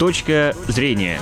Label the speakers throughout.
Speaker 1: Точка зрения.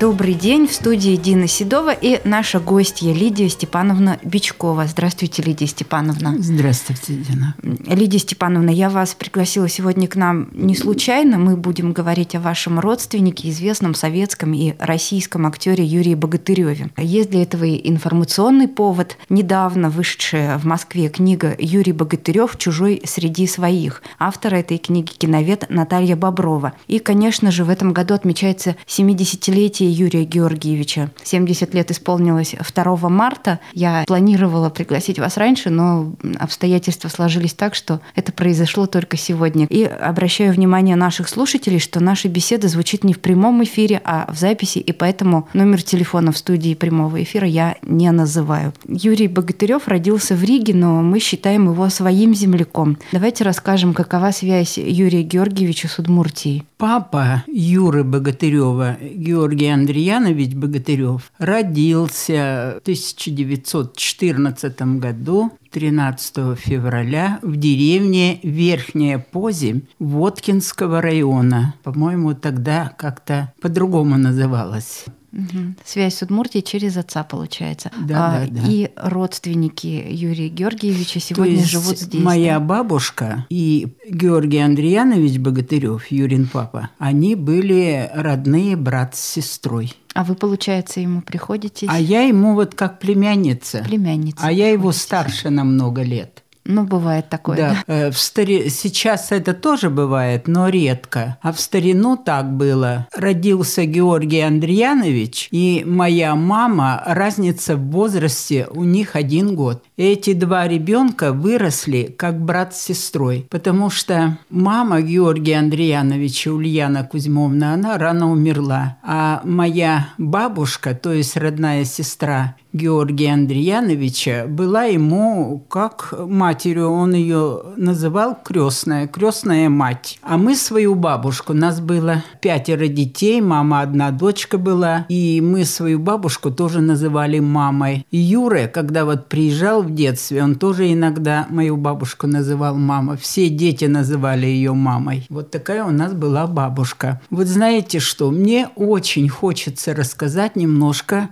Speaker 2: Добрый день. В студии Дина Седова и наша гостья Лидия Степановна Бичкова. Здравствуйте, Лидия Степановна.
Speaker 3: Здравствуйте, Дина.
Speaker 2: Лидия Степановна, я вас пригласила сегодня к нам не случайно. Мы будем говорить о вашем родственнике, известном советском и российском актере Юрии Богатыреве. Есть для этого и информационный повод. Недавно вышедшая в Москве книга Юрий Богатырев «Чужой среди своих». Автор этой книги киновед Наталья Боброва. И, конечно же, в этом году отмечается 70-летие Юрия Георгиевича. 70 лет исполнилось 2 марта. Я планировала пригласить вас раньше, но обстоятельства сложились так, что это произошло только сегодня. И обращаю внимание наших слушателей, что наша беседа звучит не в прямом эфире, а в записи, и поэтому номер телефона в студии прямого эфира я не называю. Юрий Богатырев родился в Риге, но мы считаем его своим земляком. Давайте расскажем, какова связь Юрия Георгиевича с Удмуртией.
Speaker 3: Папа Юры Богатырева, Георгий Андреянович Богатырев, родился в 1914 году 13 февраля в деревне Верхняя Поземь Воткинского района. По-моему, тогда как-то по-другому называлась.
Speaker 2: Угу. Связь с Удмуртией через отца получается.
Speaker 3: Да,
Speaker 2: а,
Speaker 3: да, да.
Speaker 2: И родственники Юрия Георгиевича сегодня
Speaker 3: То есть
Speaker 2: живут здесь.
Speaker 3: Моя
Speaker 2: да?
Speaker 3: бабушка и Георгий Андреянович Богатырев, Юрин папа, они были родные брат с сестрой.
Speaker 2: А вы, получается, ему приходите?
Speaker 3: А я ему вот как племянница.
Speaker 2: Племянница.
Speaker 3: А я его старше на много лет.
Speaker 2: Ну, бывает такое, да?
Speaker 3: Да, э, в стари... сейчас это тоже бывает, но редко. А в старину так было. Родился Георгий Андреянович, и моя мама, разница в возрасте у них один год. Эти два ребенка выросли как брат с сестрой, потому что мама Георгия Андреяновича, Ульяна Кузьмовна, она рано умерла. А моя бабушка, то есть родная сестра Георгия Андреяновича, была ему как матерью, он ее называл крестная, крестная мать. А мы свою бабушку, нас было пятеро детей, мама одна дочка была, и мы свою бабушку тоже называли мамой. И Юра, когда вот приезжал детстве, он тоже иногда мою бабушку называл мама. Все дети называли ее мамой. Вот такая у нас была бабушка. Вот знаете что, мне очень хочется рассказать немножко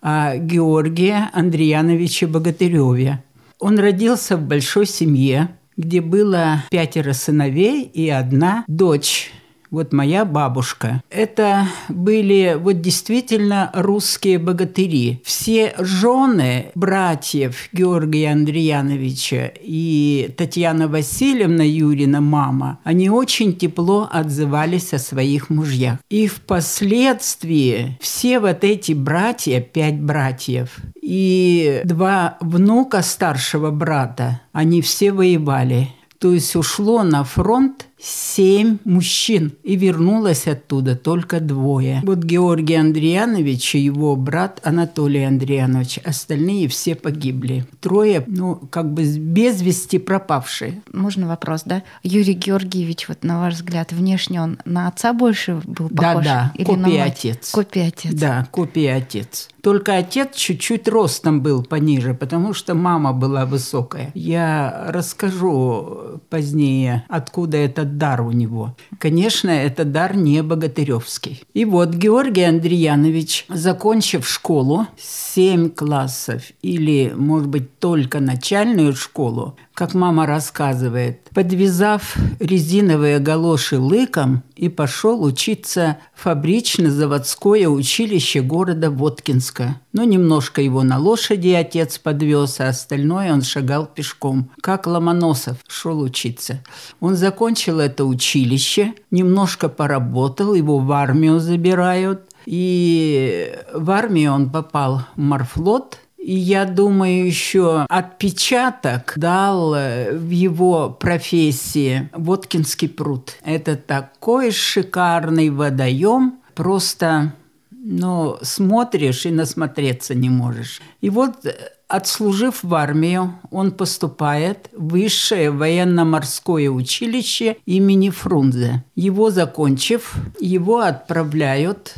Speaker 3: о Георгии Андреяновиче Богатыреве. Он родился в большой семье, где было пятеро сыновей и одна дочь. Вот моя бабушка. Это были вот действительно русские богатыри. Все жены братьев Георгия Андреяновича и Татьяна Васильевна Юрина, мама, они очень тепло отзывались о своих мужьях. И впоследствии все вот эти братья, пять братьев, и два внука старшего брата, они все воевали. То есть ушло на фронт семь мужчин, и вернулось оттуда только двое. Вот Георгий Андреянович и его брат Анатолий Андреянович, остальные все погибли. Трое, ну, как бы без вести пропавшие.
Speaker 2: Можно вопрос, да? Юрий Георгиевич, вот на ваш взгляд, внешне он на отца больше был похож?
Speaker 3: Да, да,
Speaker 2: Или
Speaker 3: копия отец.
Speaker 2: Копия отец.
Speaker 3: Да, копия отец. Только отец чуть-чуть ростом был пониже, потому что мама была высокая. Я расскажу позднее, откуда этот дар у него. Конечно, это дар не богатыревский. И вот Георгий Андреянович, закончив школу, 7 классов или, может быть, только начальную школу, как мама рассказывает, подвязав резиновые галоши лыком и пошел учиться в фабрично-заводское училище города Воткинска. Но немножко его на лошади отец подвез, а остальное он шагал пешком, как Ломоносов шел учиться. Он закончил это училище, немножко поработал, его в армию забирают, и в армию он попал в морфлот – и я думаю, еще отпечаток дал э, в его профессии Воткинский пруд. Это такой шикарный водоем, просто ну, смотришь и насмотреться не можешь. И вот э, Отслужив в армию, он поступает в высшее военно-морское училище имени Фрунзе. Его закончив, его отправляют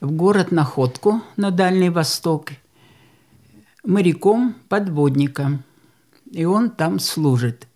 Speaker 3: в город Находку на Дальний Восток моряком-подводником. И он там служит.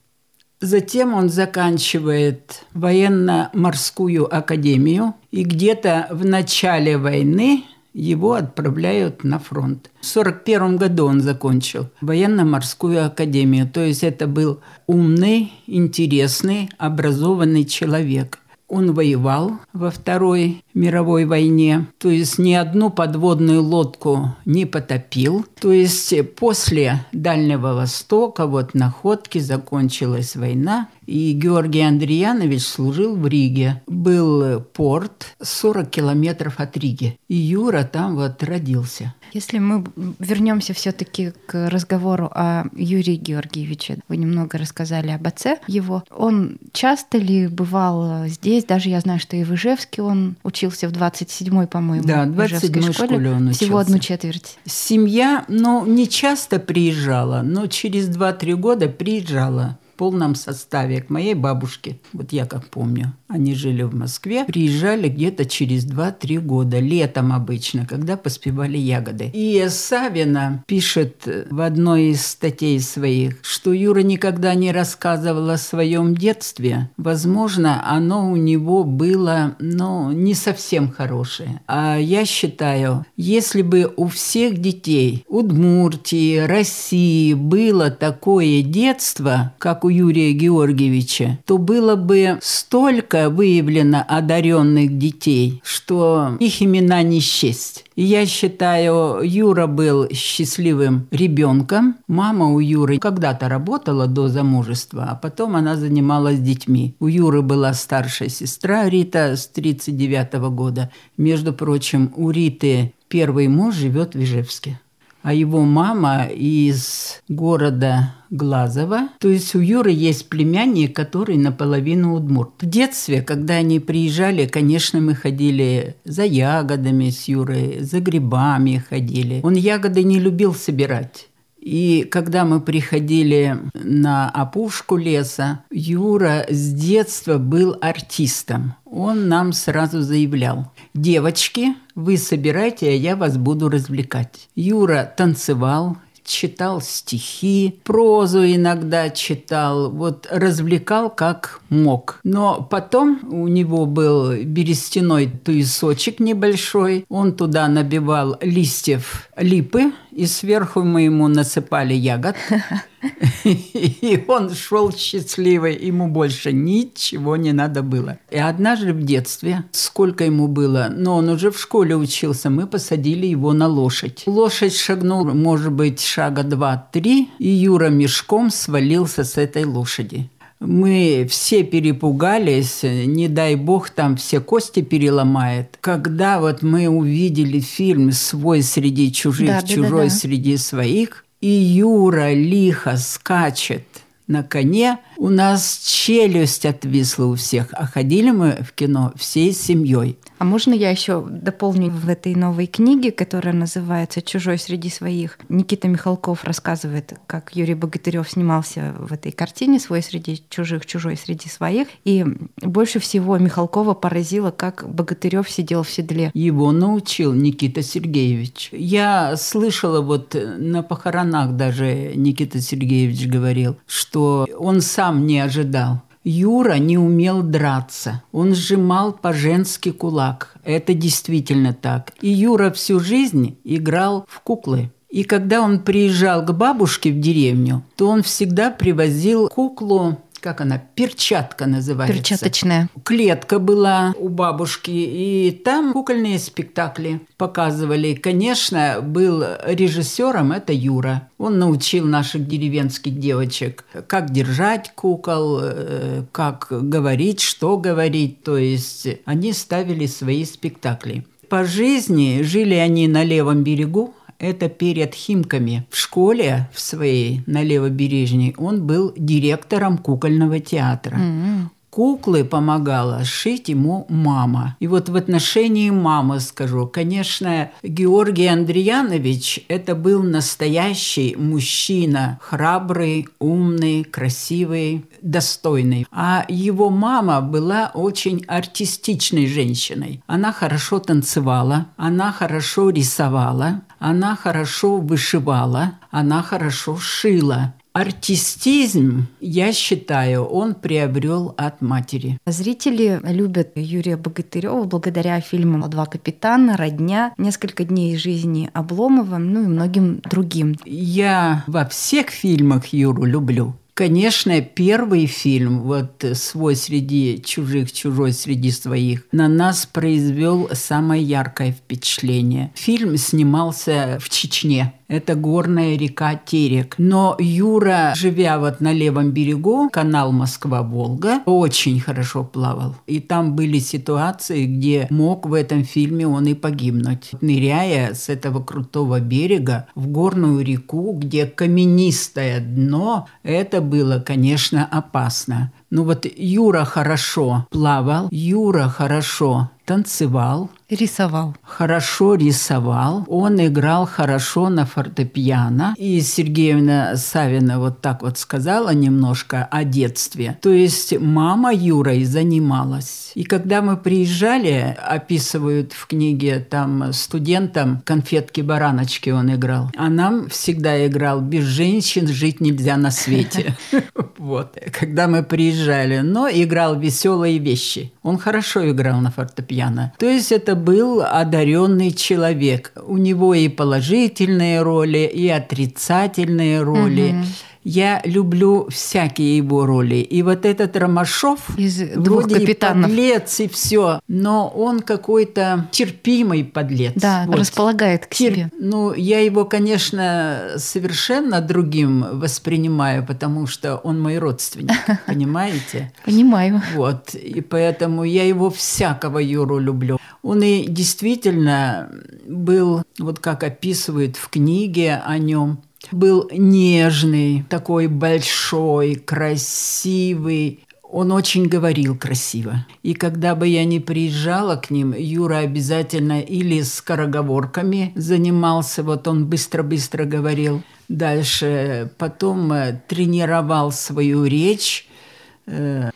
Speaker 3: Затем он заканчивает военно-морскую академию, и где-то в начале войны его отправляют на фронт. В 1941 году он закончил военно-морскую академию. То есть это был умный, интересный, образованный человек. Он воевал во Второй мировой войне, то есть ни одну подводную лодку не потопил. То есть после Дальнего Востока, вот находки, закончилась война, и Георгий Андреянович служил в Риге. Был порт 40 километров от Риги. И Юра там вот родился.
Speaker 2: Если мы вернемся все-таки к разговору о Юрии Георгиевиче, вы немного рассказали об отце его. Он часто ли бывал здесь? Даже я знаю, что и в Ижевске он учился в 27-й, по-моему,
Speaker 3: да, 27 школе. школе он
Speaker 2: учился. Всего одну четверть.
Speaker 3: Семья, ну, не часто приезжала, но через 2-3 года приезжала полном составе к моей бабушке. Вот я как помню. Они жили в Москве, приезжали где-то через 2-3 года, летом обычно, когда поспевали ягоды. И Савина пишет в одной из статей своих, что Юра никогда не рассказывал о своем детстве. Возможно, оно у него было, ну, не совсем хорошее. А я считаю, если бы у всех детей Удмуртии, России было такое детство, как у Юрия Георгиевича, то было бы столько выявлено одаренных детей, что их имена не счесть. Я считаю, Юра был счастливым ребенком. Мама у Юры когда-то работала до замужества, а потом она занималась детьми. У Юры была старшая сестра Рита с 39 года. Между прочим, у Риты первый муж живет в Ижевске а его мама из города Глазова. То есть у Юры есть племянник, который наполовину удмурт. В детстве, когда они приезжали, конечно, мы ходили за ягодами с Юрой, за грибами ходили. Он ягоды не любил собирать. И когда мы приходили на опушку леса, Юра с детства был артистом. Он нам сразу заявлял, девочки, вы собирайте, а я вас буду развлекать. Юра танцевал, читал стихи, прозу иногда читал, вот развлекал как мог. Но потом у него был берестяной туесочек небольшой, он туда набивал листьев липы, и сверху мы ему насыпали ягод. И он шел счастливый, ему больше ничего не надо было. И однажды в детстве, сколько ему было, но он уже в школе учился, мы посадили его на лошадь. Лошадь шагнул, может быть, шага два-три, и Юра мешком свалился с этой лошади. Мы все перепугались, не дай бог там все кости переломает. Когда вот мы увидели фильм «Свой среди чужих, да, чужой да, да, среди своих», и Юра лихо скачет на коне, у нас челюсть отвисла у всех, а ходили мы в кино всей семьей.
Speaker 2: А можно я еще дополню в этой новой книге, которая называется «Чужой среди своих»? Никита Михалков рассказывает, как Юрий Богатырев снимался в этой картине «Свой среди чужих, чужой среди своих». И больше всего Михалкова поразило, как Богатырев сидел в седле.
Speaker 3: Его научил Никита Сергеевич. Я слышала вот на похоронах даже Никита Сергеевич говорил, что он сам не ожидал Юра не умел драться. Он сжимал по-женски кулак. Это действительно так. И Юра всю жизнь играл в куклы. И когда он приезжал к бабушке в деревню, то он всегда привозил куклу как она, перчатка называется.
Speaker 2: Перчаточная.
Speaker 3: Клетка была у бабушки, и там кукольные спектакли показывали. Конечно, был режиссером это Юра. Он научил наших деревенских девочек, как держать кукол, э, как говорить, что говорить. То есть они ставили свои спектакли. По жизни жили они на левом берегу, это перед Химками. В школе в своей на Левобережной он был директором кукольного театра. Mm-hmm куклы помогала шить ему мама. И вот в отношении мамы скажу, конечно, Георгий Андреянович – это был настоящий мужчина, храбрый, умный, красивый, достойный. А его мама была очень артистичной женщиной. Она хорошо танцевала, она хорошо рисовала, она хорошо вышивала, она хорошо шила. артистизм, я считаю, он приобрел от матери.
Speaker 2: Зрители любят Юрия Богатырева благодаря фильмам «Два капитана», «Родня», «Несколько дней из жизни Обломова», ну и многим другим.
Speaker 3: Я во всех фильмах Юру люблю. Конечно, первый фильм, вот «Свой среди чужих, чужой среди своих», на нас произвел самое яркое впечатление. Фильм снимался в Чечне. Это горная река Терек. Но Юра, живя вот на левом берегу, канал Москва-Волга, очень хорошо плавал. И там были ситуации, где мог в этом фильме он и погибнуть. Ныряя с этого крутого берега в горную реку, где каменистое дно, это было, конечно, опасно. Ну вот Юра хорошо плавал, Юра хорошо танцевал,
Speaker 2: Рисовал.
Speaker 3: Хорошо рисовал. Он играл хорошо на фортепиано. И Сергеевна Савина вот так вот сказала немножко о детстве. То есть мама Юрой занималась. И когда мы приезжали, описывают в книге там студентам конфетки-бараночки он играл. А нам всегда играл «Без женщин жить нельзя на свете». Вот. Когда мы приезжали. Но играл веселые вещи. Он хорошо играл на фортепиано. То есть это был одаренный человек. У него и положительные роли, и отрицательные роли. Угу. Я люблю всякие его роли. И вот этот Ромашов
Speaker 2: из двух вроде капитанов.
Speaker 3: И подлец и все, но он какой-то терпимый подлец.
Speaker 2: Да, вот. располагает к Тер... себе.
Speaker 3: Ну, я его, конечно, совершенно другим воспринимаю, потому что он мой родственник, понимаете?
Speaker 2: Понимаю.
Speaker 3: Вот, и поэтому я его всякого Юру люблю. Он и действительно был, вот как описывают в книге о нем, был нежный, такой большой, красивый, он очень говорил красиво. И когда бы я не приезжала к ним, Юра обязательно или скороговорками занимался, вот он быстро-быстро говорил. Дальше потом э, тренировал свою речь. Э,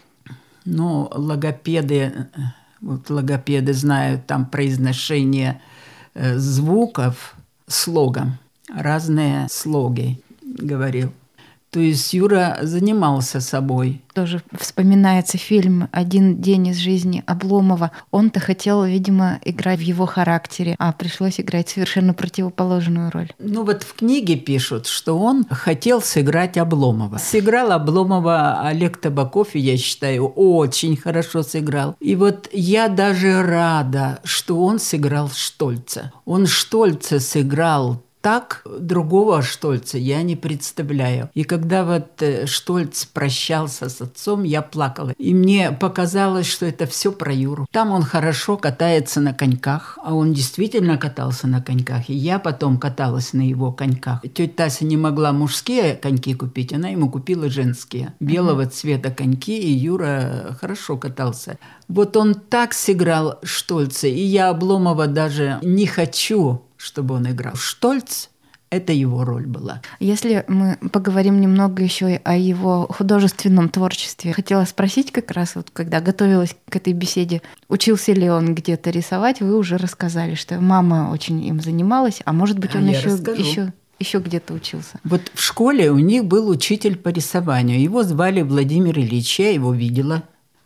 Speaker 3: ну, логопеды, э, вот логопеды знают там произношение звуков слогом разные слоги говорил. То есть Юра занимался собой.
Speaker 2: Тоже вспоминается фильм «Один день из жизни Обломова». Он-то хотел, видимо, играть в его характере, а пришлось играть совершенно противоположную роль.
Speaker 3: Ну вот в книге пишут, что он хотел сыграть Обломова. Сыграл Обломова Олег Табаков, и я считаю, очень хорошо сыграл. И вот я даже рада, что он сыграл Штольца. Он Штольца сыграл так другого Штольца я не представляю. И когда вот э, Штольц прощался с отцом, я плакала. И мне показалось, что это все про Юру. Там он хорошо катается на коньках, а он действительно катался на коньках. И я потом каталась на его коньках. Тетя Тася не могла мужские коньки купить, она ему купила женские. Белого цвета коньки, и Юра хорошо катался. Вот он так сыграл Штольца, и я Обломова даже не хочу чтобы он играл. Штольц это его роль была.
Speaker 2: Если мы поговорим немного еще о его художественном творчестве, хотела спросить как раз вот, когда готовилась к этой беседе, учился ли он где-то рисовать? Вы уже рассказали, что мама очень им занималась, а может быть он а еще, еще еще где-то учился?
Speaker 3: Вот в школе у них был учитель по рисованию. Его звали Владимир Ильич, я его видела.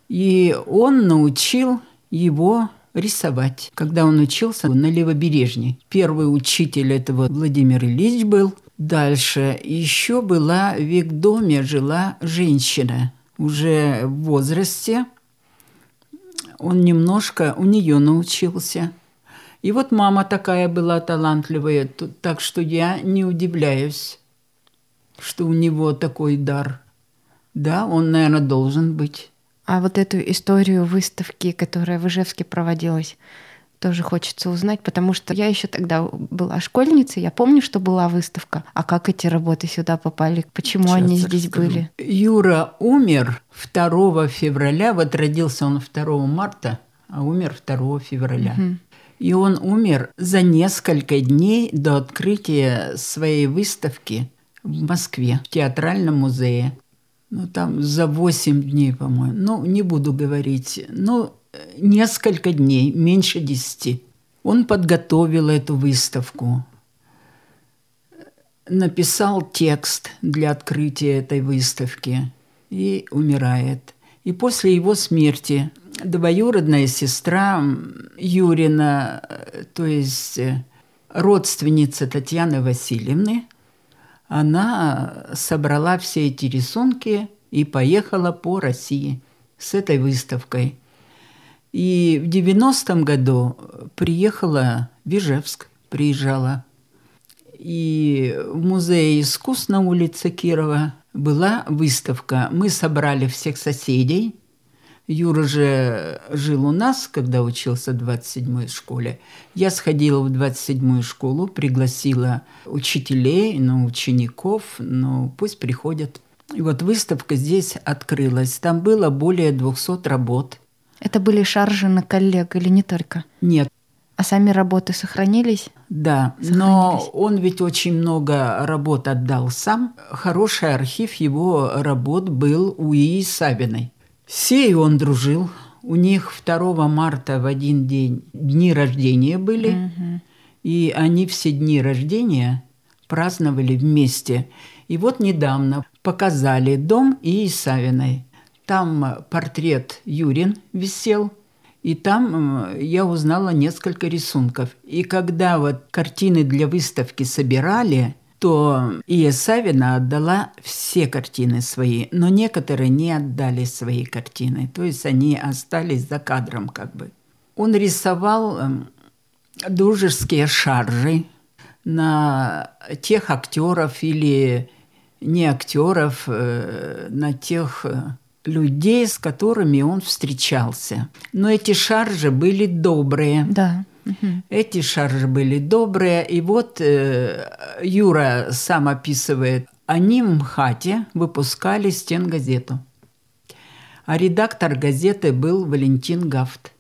Speaker 3: И он научил его рисовать, когда он учился на Левобережье. Первый учитель этого Владимир Ильич был. Дальше еще была в Викдоме жила женщина уже в возрасте. Он немножко у нее научился. И вот мама такая была талантливая, так что я не удивляюсь, что у него такой дар. Да, он, наверное, должен быть.
Speaker 2: А вот эту историю выставки, которая в Ижевске проводилась, тоже хочется узнать, потому что я еще тогда была школьницей, я помню, что была выставка. А как эти работы сюда попали? Почему Сейчас они здесь расскажу. были?
Speaker 3: Юра умер 2 февраля, вот родился он 2 марта, а умер 2 февраля. Угу. И он умер за несколько дней до открытия своей выставки в Москве, в Театральном музее ну там за 8 дней, по-моему. Ну, не буду говорить. Ну, несколько дней, меньше 10. Он подготовил эту выставку. написал текст для открытия этой выставки и умирает. И после его смерти двоюродная сестра Юрина, то есть родственница Татьяны Васильевны, она собрала все эти рисунки и поехала по России с этой выставкой. И в 90-м году приехала в Ижевск, приезжала. И в Музее искусств на улице Кирова была выставка. Мы собрали всех соседей. Юра же жил у нас, когда учился в 27-й школе. Я сходила в 27-ю школу, пригласила учителей, ну, учеников, ну, пусть приходят. И вот выставка здесь открылась. Там было более 200 работ.
Speaker 2: Это были шаржи на коллег или не только?
Speaker 3: Нет.
Speaker 2: А сами работы сохранились?
Speaker 3: Да,
Speaker 2: Сохранились.
Speaker 3: но он ведь очень много работ отдал сам. Хороший архив его работ был у Ии Савиной. Сей он дружил. У них 2 марта в один день дни рождения были. И они все дни рождения праздновали вместе. И вот недавно показали дом Ии Савиной. Там портрет Юрин висел, и там я узнала несколько рисунков. И когда вот картины для выставки собирали, то Ия Савина отдала все картины свои, но некоторые не отдали свои картины. То есть они остались за кадром как бы. Он рисовал эм, дружеские шаржи на тех актеров или не актеров, э, на тех э, людей, с которыми он встречался. Но эти шаржи были добрые.
Speaker 2: Да.
Speaker 3: Эти шаржи были добрые. И вот э, Юра сам описывает, они в МХАТе выпускали стенгазету. А редактор газеты был Валентин Гафт.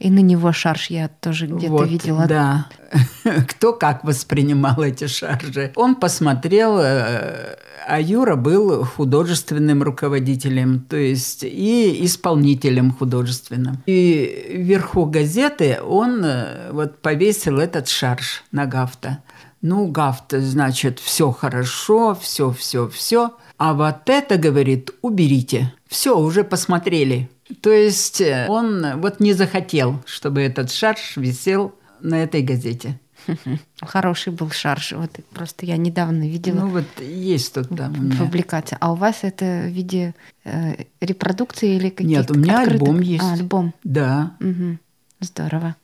Speaker 2: И на него шарж я тоже где-то
Speaker 3: Вот,
Speaker 2: видела.
Speaker 3: Да. Кто как воспринимал эти шаржи. Он посмотрел, э, а Юра был художественным руководителем, то есть и исполнителем художественным. И вверху газеты он э, вот повесил этот шарж на Гафта. Ну, Гафт, значит, все хорошо, все, все, все. А вот это, говорит, уберите. Все, уже посмотрели. То есть э, он вот не захотел, чтобы этот шарж висел на этой газете.
Speaker 2: Хороший был шарж. Вот просто я недавно видела
Speaker 3: Ну вот есть тут меня.
Speaker 2: публикация. А у вас это в виде э, репродукции или каких-то
Speaker 3: Нет, у меня
Speaker 2: открытых?
Speaker 3: альбом есть.
Speaker 2: А, альбом.
Speaker 3: Да,
Speaker 2: Мгм. Здорово.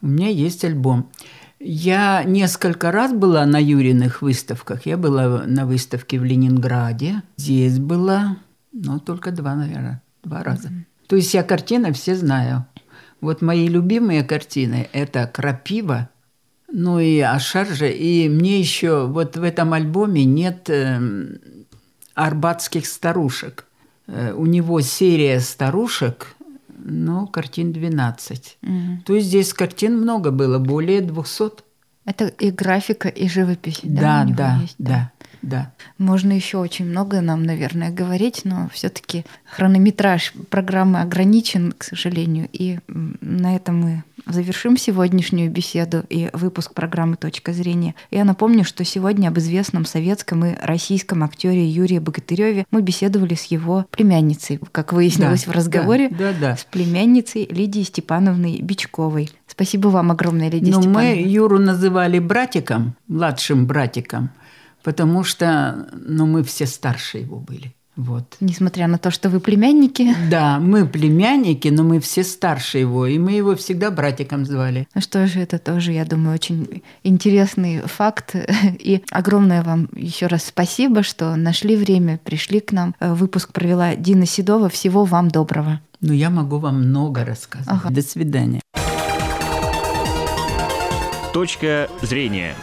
Speaker 3: у меня есть альбом. Я несколько раз была на Юриных выставках. Я была на выставке в Ленинграде. Здесь была, ну, только два, наверное, два раза. То есть я картины все знаю. Вот мои любимые картины – это «Крапива», ну и «Ашаржа». И мне еще вот в этом альбоме нет эм, арбатских старушек. Э, У него серия старушек, ну, картин 12.
Speaker 2: Мгм.
Speaker 3: То есть здесь картин много было, более 200.
Speaker 2: Это и графика, и живопись.
Speaker 3: Да,
Speaker 2: него
Speaker 3: да,
Speaker 2: есть,
Speaker 3: да, да.
Speaker 2: Можно еще очень много нам, наверное, говорить, но все-таки хронометраж программы ограничен, к сожалению. И на этом мы завершим сегодняшнюю беседу и выпуск программы «Точка зрения». Я напомню, что сегодня об известном советском и российском актере Юрии Богатыреве мы беседовали с его племянницей, как выяснилось
Speaker 3: Да,
Speaker 2: в разговоре,
Speaker 3: Да, да, да.
Speaker 2: с племянницей Лидией Степановной Бичковой. Спасибо вам огромное, Лидия
Speaker 3: Но мы
Speaker 2: Степановна.
Speaker 3: Юру называли братиком, младшим братиком, потому что ну, мы все старше его были. Вот.
Speaker 2: Несмотря на то, что вы племянники,
Speaker 3: Да, мы племянники, но мы все старше его, и мы его всегда братиком звали.
Speaker 2: Ну что же, это тоже, я думаю, очень интересный факт. И огромное вам еще раз спасибо, что нашли время, пришли к нам. Э, Выпуск провела Дина Седова. Всего вам доброго.
Speaker 3: Но я могу вам много рассказать.
Speaker 2: Ага.
Speaker 3: До свидания.
Speaker 1: Точка зрения.